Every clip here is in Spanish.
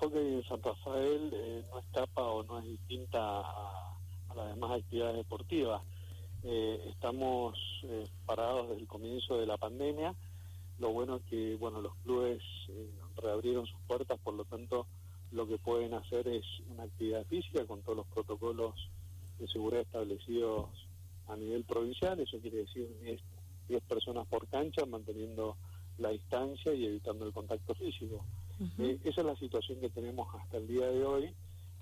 hockey en San Rafael eh, no escapa o no es distinta a, las demás actividades deportivas. Eh, estamos eh, parados desde el comienzo de la pandemia. Lo bueno es que bueno los clubes reabrieron sus puertas, por lo tanto lo que pueden hacer es una actividad física con todos los protocolos de seguridad establecidos a nivel provincial. Eso quiere decir 10 personas por cancha, manteniendo la distancia y evitando el contacto físico. Eh, esa es la situación que tenemos hasta el día de hoy,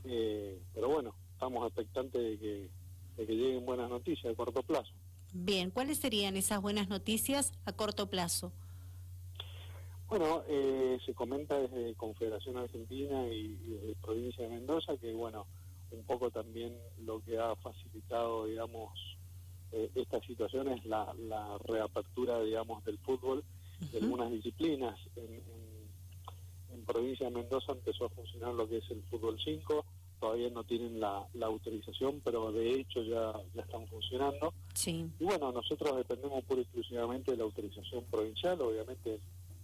eh, pero bueno, estamos expectantes de que, de que lleguen buenas noticias a corto plazo. Bien, ¿cuáles serían esas buenas noticias a corto plazo? Bueno, eh, se comenta desde Confederación Argentina y, desde Provincia de Mendoza que, bueno, un poco también lo que ha facilitado, digamos, esta situación es la, la reapertura, digamos, del fútbol de algunas disciplinas. En, en, provincia de Mendoza empezó a funcionar lo que es el fútbol 5, todavía no tienen la, autorización, pero de hecho ya, ya están funcionando. Sí. Y bueno, nosotros dependemos pura y exclusivamente de la autorización provincial, obviamente el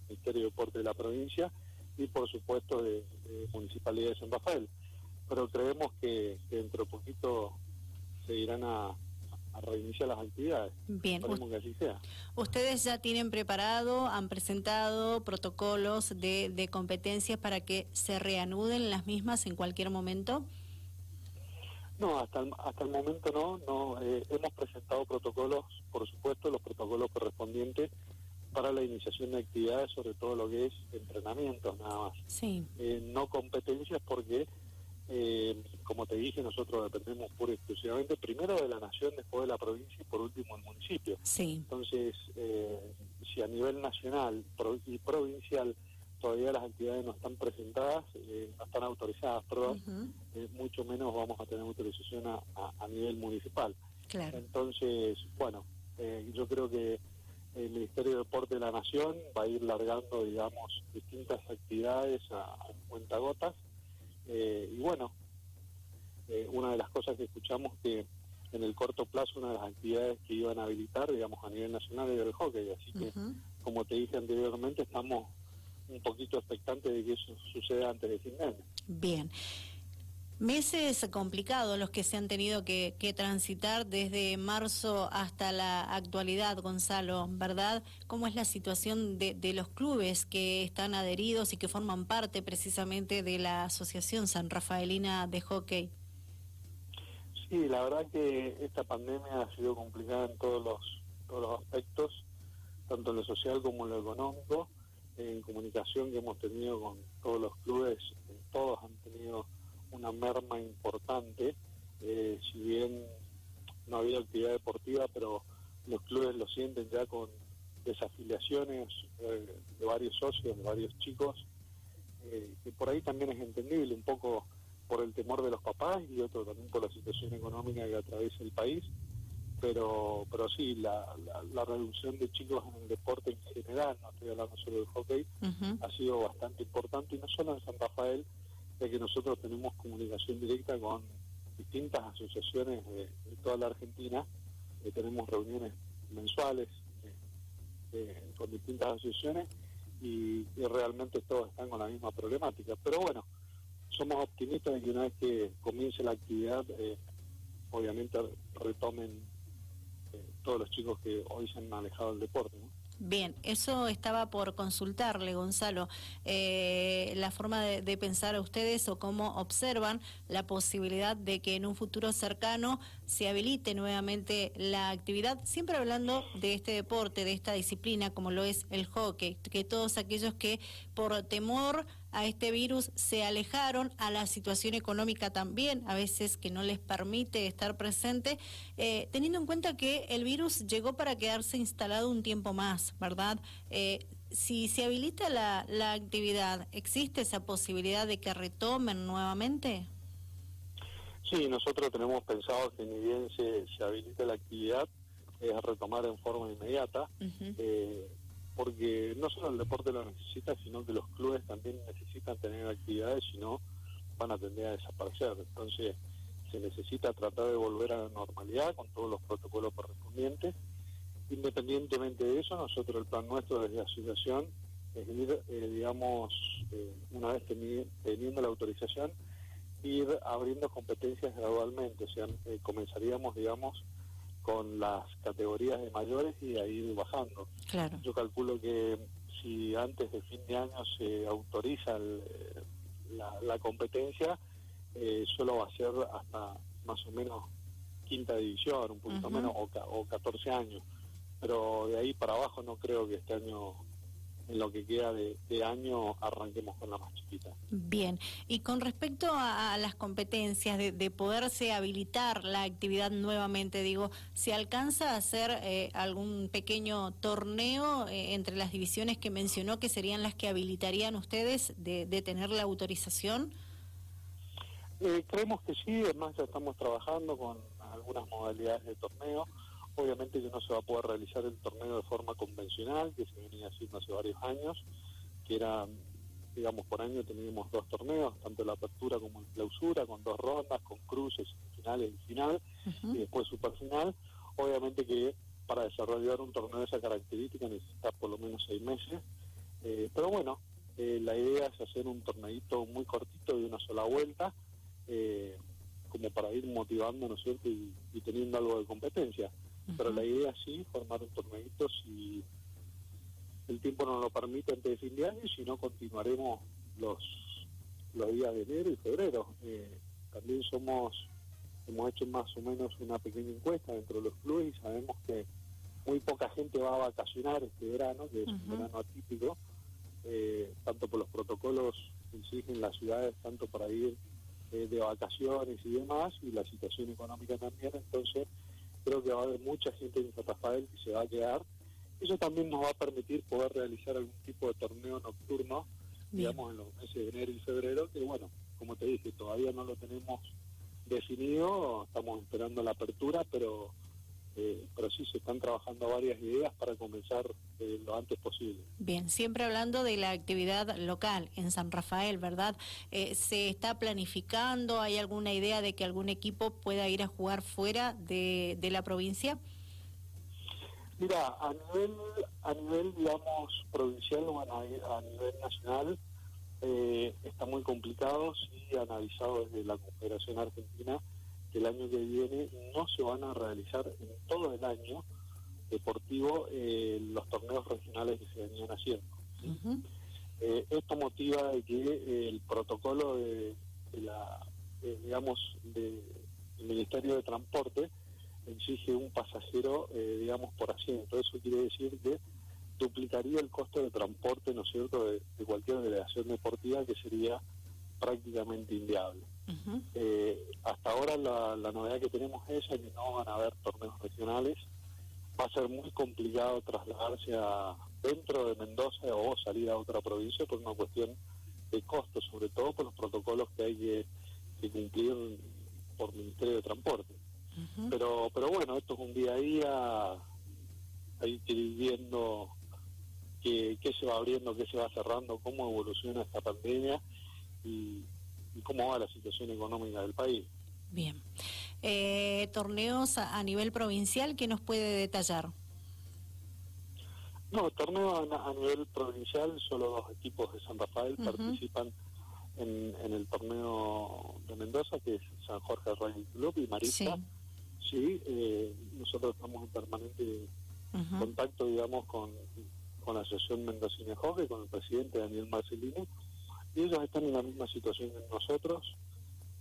Ministerio de Deporte de la provincia y por supuesto de, Municipalidad de San Rafael. Pero creemos que, que dentro de poquito se irán a, a reiniciar las actividades. Bien, que así sea. ustedes ya tienen preparado, han presentado protocolos de, de competencias para que se reanuden las mismas en cualquier momento. No, hasta el, hasta el momento no. no eh, hemos presentado protocolos, por supuesto, los protocolos correspondientes para la iniciación de actividades, sobre todo lo que es entrenamientos nada más. Sí. Eh, no competencias porque eh, como te dije, nosotros dependemos pura y exclusivamente primero de la nación, después de la provincia y por último el municipio. Sí. Entonces, eh, si a nivel nacional y provincial todavía las actividades no están presentadas, eh, no están autorizadas, pero eh, mucho menos vamos a tener autorización a, a, nivel municipal. Claro. Entonces, bueno, yo creo que el Ministerio de Deporte de la Nación va a ir largando, digamos, distintas actividades a, a cuentagotas eh, y bueno, eh, una de las cosas que escuchamos que en el corto plazo una de las actividades que iban a habilitar, digamos, a nivel nacional era el hockey. Así que, como te dije anteriormente, estamos un poquito expectantes de que eso suceda antes de fin de año. Bien. Meses complicados los que se han tenido que, transitar desde marzo hasta la actualidad, Gonzalo, ¿verdad? ¿Cómo es la situación de, de, los clubes que están adheridos y que forman parte precisamente de la Asociación San Rafaelina de Hockey? Sí, la verdad que esta pandemia ha sido complicada en todos los, todos los aspectos, tanto en lo social como en lo económico, en comunicación que hemos tenido con todos los clubes, todos han tenido una merma importante, eh, si bien no había actividad deportiva, pero los clubes lo sienten ya con desafiliaciones eh, de varios socios, de varios chicos, eh, que por ahí también es entendible, un poco por el temor de los papás y otro también por la situación económica que atraviesa el país, pero pero sí, la, la, reducción de chicos en el deporte en general, no estoy hablando solo del hockey, ha sido bastante importante y no solo en San Rafael, que nosotros tenemos comunicación directa con distintas asociaciones de, toda la Argentina, eh, tenemos reuniones mensuales eh, eh, con distintas asociaciones y, realmente todos están con la misma problemática. Pero bueno, somos optimistas de que una vez que comience la actividad, obviamente retomen todos los chicos que hoy se han alejado del deporte. Bien, eso estaba por consultarle, Gonzalo. Eh, la forma de, pensar a ustedes o cómo observan la posibilidad de que en un futuro cercano se habilite nuevamente la actividad, siempre hablando de este deporte, de esta disciplina como lo es el hockey, que todos aquellos que por temor a este virus se alejaron, a la situación económica también, a veces que no les permite estar presente, eh, teniendo en cuenta que el virus llegó para quedarse instalado un tiempo más, ¿verdad? Eh, si se habilita la, la actividad, ¿existe esa posibilidad de que retomen nuevamente? Sí, nosotros tenemos pensado que ni bien se, se habilite la actividad, es retomar en forma inmediata porque no solo el deporte lo necesita, sino que los clubes también necesitan tener actividades, si no van a tender a desaparecer. Entonces se necesita tratar de volver a la normalidad con todos los protocolos correspondientes. Independientemente de eso, nosotros el plan nuestro desde la asociación es ir, eh, digamos, eh, una vez teniendo la autorización, ir abriendo competencias gradualmente, o sea, eh, comenzaríamos, digamos, con las categorías de mayores y a ir bajando. Claro. Yo calculo que si antes de fin de año se autoriza la, competencia, solo va a ser hasta más o menos quinta división, un poquito menos, o, o 14 años. Pero de ahí para abajo no creo que este año en lo que queda de, año arranquemos con la más chiquita. Bien, y con respecto a, las competencias de, poderse habilitar la actividad nuevamente, digo, ¿se alcanza a hacer eh, algún pequeño torneo eh, entre las divisiones que mencionó que serían las que habilitarían ustedes de, tener la autorización? Eh, creemos que sí, además ya estamos trabajando con algunas modalidades de torneo Obviamente que no se va a poder realizar el torneo de forma convencional, que se venía haciendo hace varios años, que era, digamos, por año teníamos dos torneos, tanto la apertura como la clausura, con dos rondas, con cruces, finales y final, y después final. Obviamente que para desarrollar un torneo de esa característica necesita por lo menos seis meses, eh, pero bueno, eh, la idea es hacer un torneito muy cortito de una sola vuelta, eh, como para ir motivando, ¿no es cierto?, y, y teniendo algo de competencia. Pero la idea sí, formar un torneito si el tiempo no lo permite antes de fin de año, si no continuaremos los, los días de enero y febrero. Eh, también somos, hemos hecho más o menos una pequeña encuesta dentro de los clubes y sabemos que muy poca gente va a vacacionar este verano, que es un verano atípico, eh, tanto por los protocolos que exigen las ciudades, tanto para ir eh, de vacaciones y demás, y la situación económica también, entonces creo que va a haber mucha gente en San Rafael que se va a quedar. Eso también nos va a permitir poder realizar algún tipo de torneo nocturno, digamos, en los meses de enero y febrero, que bueno, como te dije, todavía no lo tenemos definido, estamos esperando la apertura, pero pero sí se están trabajando varias ideas para comenzar eh, lo antes posible. Bien, siempre hablando de la actividad local en San Rafael, ¿verdad? Eh, ¿Se está planificando? ¿Hay alguna idea de que algún equipo pueda ir a jugar fuera de, la provincia? Mira, a nivel, a nivel digamos, provincial o a, nivel nacional, está muy complicado, sí, analizado desde la Confederación Argentina, que el año que viene no se van a realizar en todo el año deportivo eh, los torneos regionales que se venían haciendo. Eh, esto motiva de que eh, el protocolo de, la, digamos, del Ministerio de Transporte exige un pasajero, digamos, por asiento. Eso quiere decir que duplicaría el costo de transporte, ¿no es cierto?, de cualquier delegación deportiva que sería prácticamente inviable. Eh, hasta ahora la, novedad que tenemos es que no van a haber torneos regionales. Va a ser muy complicado trasladarse a dentro de Mendoza o salir a otra provincia por una cuestión de costo, sobre todo por los protocolos que hay que, cumplir por Ministerio de Transporte. Pero pero bueno, esto es un día a día, hay que ir viendo qué, qué se va abriendo, qué se va cerrando, cómo evoluciona esta pandemia y, cómo va la situación económica del país. Bien. Eh, torneos a, nivel provincial, ¿qué nos puede detallar? No, torneos a, nivel provincial, solo dos equipos de San Rafael participan en, el torneo de Mendoza, que es San Jorge Rugby Club y Marisa. Sí, eh, nosotros estamos en permanente contacto, digamos, con, con la Asociación Mendocina Hockey, con el presidente Daniel Marcelino, y ellos están en la misma situación que nosotros,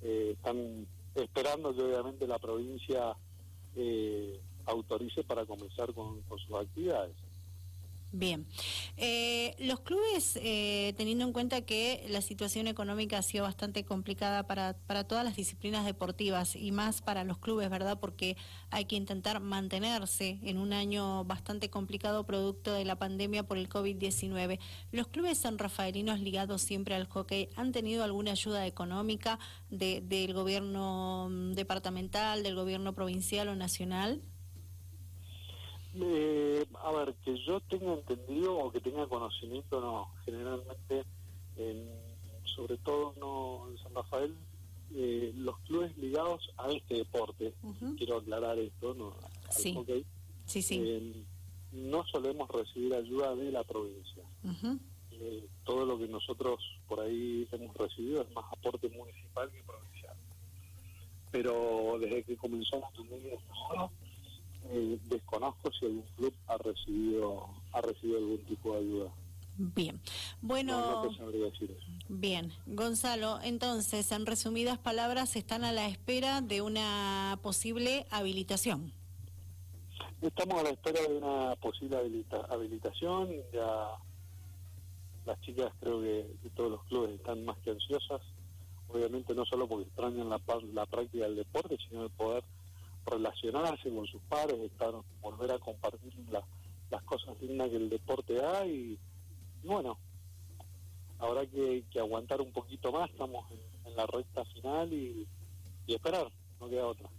eh, están esperando que obviamente la provincia eh, autorice para comenzar con sus actividades. Bien. Eh, los clubes, eh, teniendo en cuenta que la situación económica ha sido bastante complicada para, para todas las disciplinas deportivas y más para los clubes, ¿verdad? Porque hay que intentar mantenerse en un año bastante complicado producto de la pandemia por el COVID-19. ¿Los clubes san rafaelinos ligados siempre al hockey han tenido alguna ayuda económica del gobierno mm, departamental, del gobierno provincial o nacional? Eh, a ver, que yo tenga entendido o que tenga conocimiento, no. Generalmente, sobre todo no en San Rafael, eh, los clubes ligados a este deporte, quiero aclarar esto, ¿no? sí. sí, sí. Eh, no solemos recibir ayuda de la provincia. eh, todo lo que nosotros por ahí hemos recibido es más aporte municipal que provincial. Pero desde que comenzó la pandemia ahora, eh, desconozco si algún club ha recibido ha recibido algún tipo de ayuda. Bien, bueno, bien, Gonzalo, entonces, en resumidas palabras, están a la espera de una posible habilitación. Estamos a la espera de una posible habilitación, ya las chicas creo que, todos los clubes están más que ansiosas, obviamente no solo porque extrañan la, la práctica del deporte, sino el poder relacionarse con sus padres, estar, volver a compartir las cosas dignas que el deporte da y, bueno, habrá que, aguantar un poquito más, estamos en, la recta final y esperar, no queda otra.